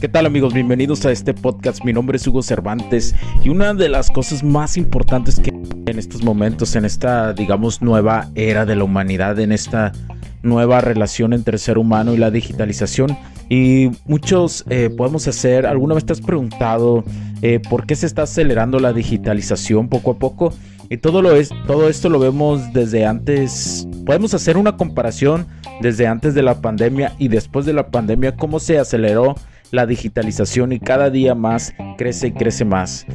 ¿Qué tal amigos? Bienvenidos a este podcast. Mi nombre es Hugo Cervantes y una de las cosas más importantes que en estos momentos, en esta, digamos, nueva era de la humanidad, en esta nueva relación entre el ser humano y la digitalización. Y muchos eh, podemos hacer, alguna vez te has preguntado eh, por qué se está acelerando la digitalización poco a poco. Y todo, lo es, todo esto lo vemos desde antes, podemos hacer una comparación desde antes de la pandemia y después de la pandemia, cómo se aceleró la digitalización y cada día más crece y crece más.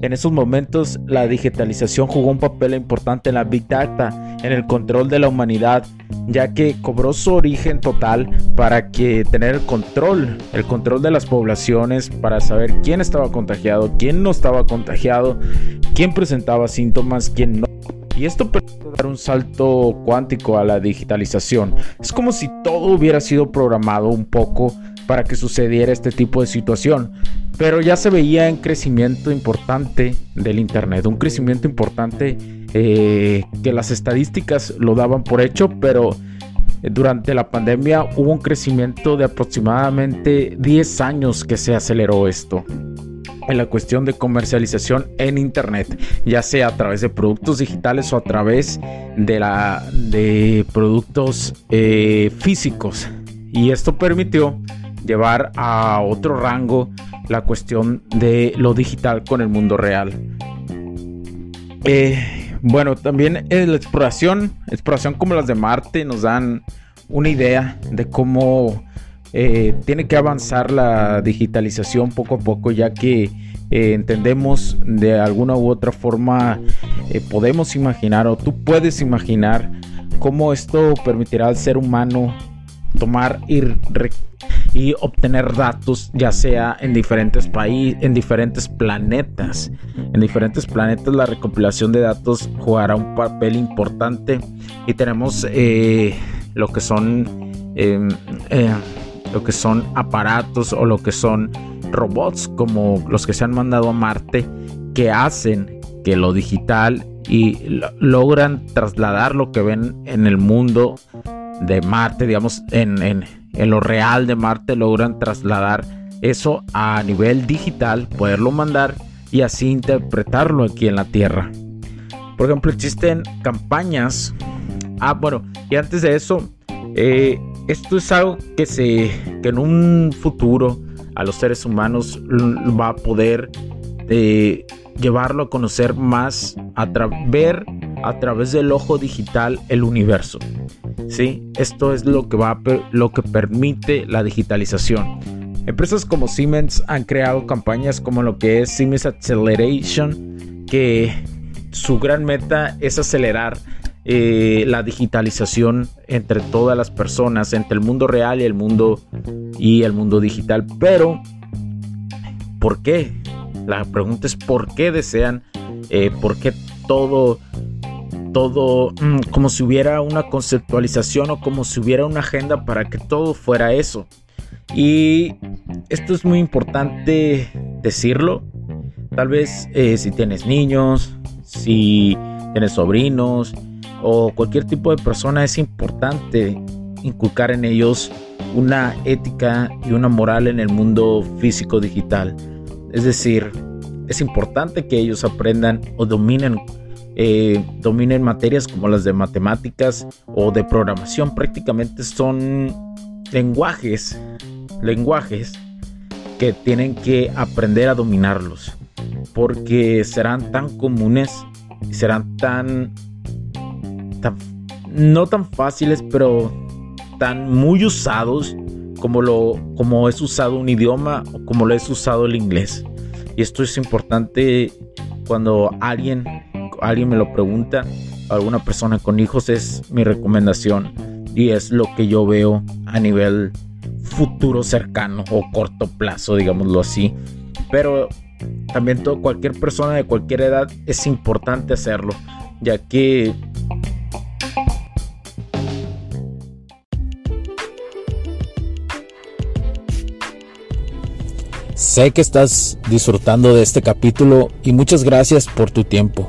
En esos momentos la digitalización jugó un papel importante en la Big Data, en el control de la humanidad, ya que cobró su origen total para que tener el control, el control de las poblaciones, para saber quién estaba contagiado, quién no estaba contagiado, quién presentaba síntomas, quién no. Y esto permite dar un salto cuántico a la digitalización. Es como si todo hubiera sido programado un poco para que sucediera este tipo de situación. Pero ya se veía en crecimiento importante del Internet, un crecimiento importante eh, que las estadísticas lo daban por hecho, pero durante la pandemia hubo un crecimiento de aproximadamente 10 años que se aceleró esto en la cuestión de comercialización en internet, ya sea a través de productos digitales o a través de la de productos eh, físicos. Y esto permitió llevar a otro rango la cuestión de lo digital con el mundo real. Eh, bueno, también la exploración, exploración como las de Marte nos dan una idea de cómo eh, tiene que avanzar la digitalización poco a poco, ya que eh, entendemos de alguna u otra forma, podemos imaginar o tú puedes imaginar cómo esto permitirá al ser humano tomar y y obtener datos ya sea en diferentes países, en diferentes planetas. En diferentes planetas la recopilación de datos jugará un papel importante y tenemos eh, lo que son em, eh, lo que son aparatos o lo que son robots como los que se han mandado a Marte que hacen que lo digital y logran trasladar lo que ven en el mundo de Marte, digamos, en, en, en lo real de Marte logran trasladar eso a nivel digital, poderlo mandar y así interpretarlo aquí en la Tierra. Por ejemplo, existen campañas. Ah, bueno, y antes de eso, eh, esto es algo que se que en un futuro a los seres humanos va a poder eh, llevarlo a conocer más, a ver a través del ojo digital el universo. ¿sí? Esto es lo que, lo que permite la digitalización. Empresas como Siemens han creado campañas como lo que es Siemens Acceleration, que su gran meta es acelerar eh, la digitalización entre todas las personas, entre el mundo real y el mundo y el mundo digital. Pero, ¿por qué? La pregunta es ¿por qué desean? Eh, ¿Por qué todo todo mm, como si hubiera una conceptualización o como si hubiera una agenda para que todo fuera eso. Y esto es muy importante decirlo. Tal vez eh, si tienes niños, si tienes sobrinos o cualquier tipo de persona, es importante inculcar en ellos una ética y una moral en el mundo físico digital. Es decir, es importante que ellos aprendan o dominen eh, dominen materias como las de matemáticas o de programación. Prácticamente son lenguajes, lenguajes que tienen que aprender a dominarlos. Porque serán tan comunes serán tan, no tan fáciles, pero tan muy usados como lo como es usado un idioma o como lo es usado el inglés. Y esto es importante cuando alguien alguien me lo pregunta, alguna persona con hijos, es mi recomendación y es lo que yo veo a nivel futuro cercano o corto plazo, digámoslo así. Pero también todo, cualquier persona de cualquier edad es importante hacerlo, ya que Sé que estás disfrutando de este capítulo y muchas gracias por tu tiempo.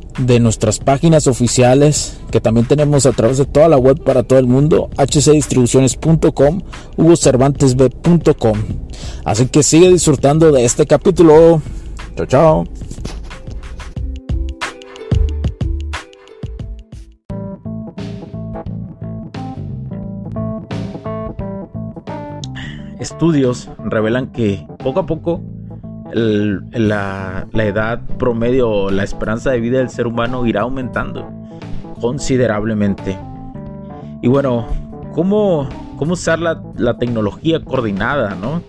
de nuestras páginas oficiales que también tenemos a través de toda la web para todo el mundo, hcdistribuciones.com, hugocervantesb.com. Así que sigue disfrutando de este capítulo. Chao, chao. Estudios revelan que poco a poco la, edad promedio, la esperanza de vida del ser humano irá aumentando considerablemente. Y bueno, ¿cómo, cómo usar la, tecnología coordinada? ¿no?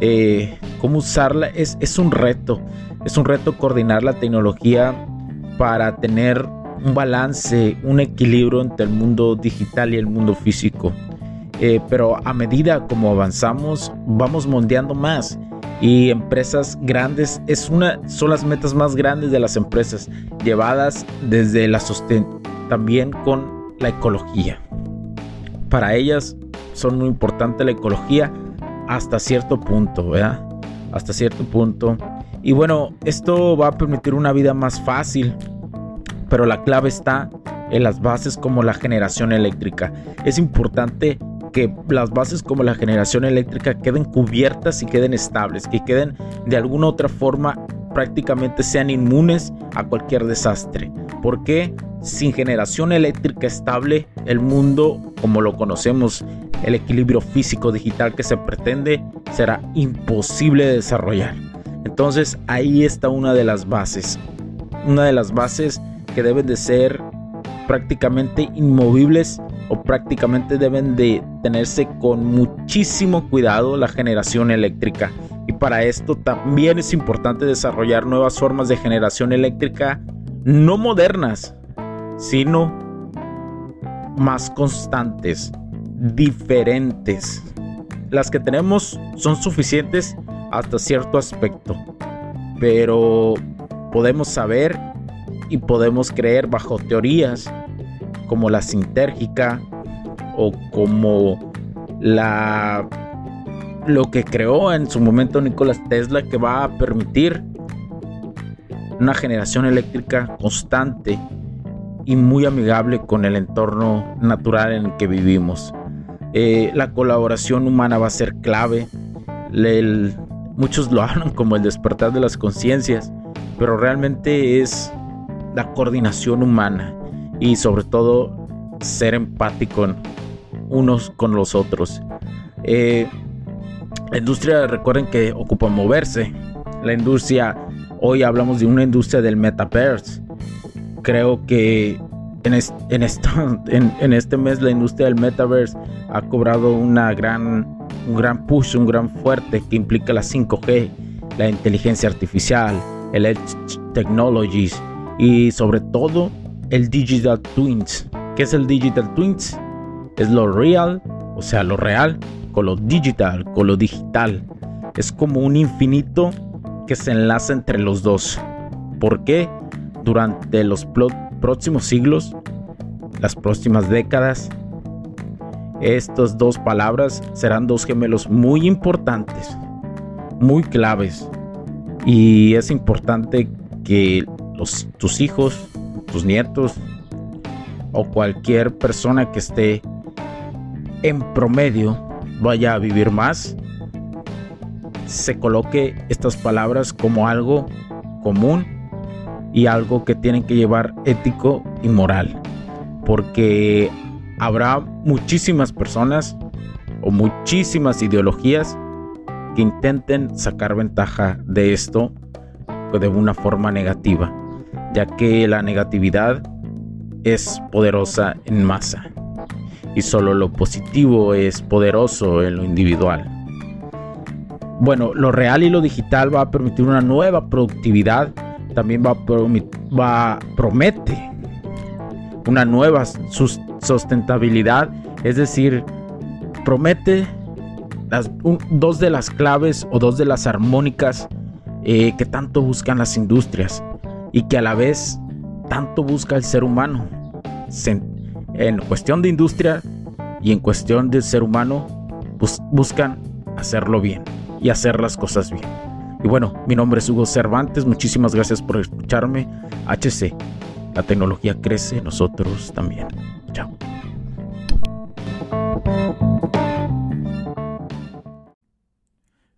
Eh, ¿Cómo usarla? Es, es un reto. Es un reto coordinar la tecnología para tener un balance, un equilibrio entre el mundo digital y el mundo físico. Eh, pero a medida como avanzamos, vamos mondeando más y empresas grandes. Es una son las metas más grandes de las empresas llevadas desde la sostén también con la ecología. Para ellas son muy importante la ecología hasta cierto punto ¿verdad? hasta cierto punto. Y bueno esto va a permitir una vida más fácil pero la clave está en las bases como la generación eléctrica. Es importante que las bases como la generación eléctrica queden cubiertas y queden estables, que queden de alguna otra forma prácticamente sean inmunes a cualquier desastre. Porque sin generación eléctrica estable, el mundo como lo conocemos, el equilibrio físico digital que se pretende, será imposible de desarrollar. Entonces ahí está una de las bases. Una de las bases que deben de ser prácticamente inmovibles o prácticamente deben de tenerse con muchísimo cuidado la generación eléctrica. Y para esto también es importante desarrollar nuevas formas de generación eléctrica no modernas, sino más constantes, diferentes. Las que tenemos son suficientes hasta cierto aspecto, pero podemos saber y podemos creer bajo teorías como la sintérgica o como la lo que creó en su momento Nicolás Tesla que va a permitir una generación eléctrica constante y muy amigable con el entorno natural en el que vivimos. Eh, la colaboración humana va a ser clave. muchos lo hablan como el despertar de las conciencias, pero realmente es la coordinación humana y sobre todo ser empático unos con los otros. Eh, la industria, recuerden que ocupa moverse. La industria, hoy hablamos de una industria del metaverse. Creo que en, en, esto, en, este mes la industria del metaverse ha cobrado una gran, un gran push, un gran fuerte que implica la 5G, la inteligencia artificial, el Edge Technologies y sobre todo el Digital Twins. ¿Qué es el Digital Twins? Es lo real, o sea, lo real, con lo digital, con lo digital. Es como un infinito que se enlaza entre los dos. ¿Por qué? Durante los próximos siglos, las próximas décadas, estas dos palabras serán dos gemelos muy importantes, muy claves. Y es importante que los, tus hijos, tus nietos o cualquier persona que esté en promedio vaya a vivir más, se coloque estas palabras como algo común y algo que tienen que llevar ético y moral. Porque habrá muchísimas personas o muchísimas ideologías que intenten sacar ventaja de esto de una forma negativa, ya que la negatividad es poderosa en masa y solo lo positivo es poderoso en lo individual. Bueno, lo real y lo digital va a permitir una nueva productividad, también va a, promete una nueva sustentabilidad, es decir, promete las, dos de las claves o dos de las armónicas eh, que tanto buscan las industrias y que a la vez tanto busca el ser humano en cuestión de industria y en cuestión de ser humano, buscan hacerlo bien y hacer las cosas bien. Y bueno, mi nombre es Hugo Cervantes, muchísimas gracias por escucharme. HC, la tecnología crece, nosotros también. Chao.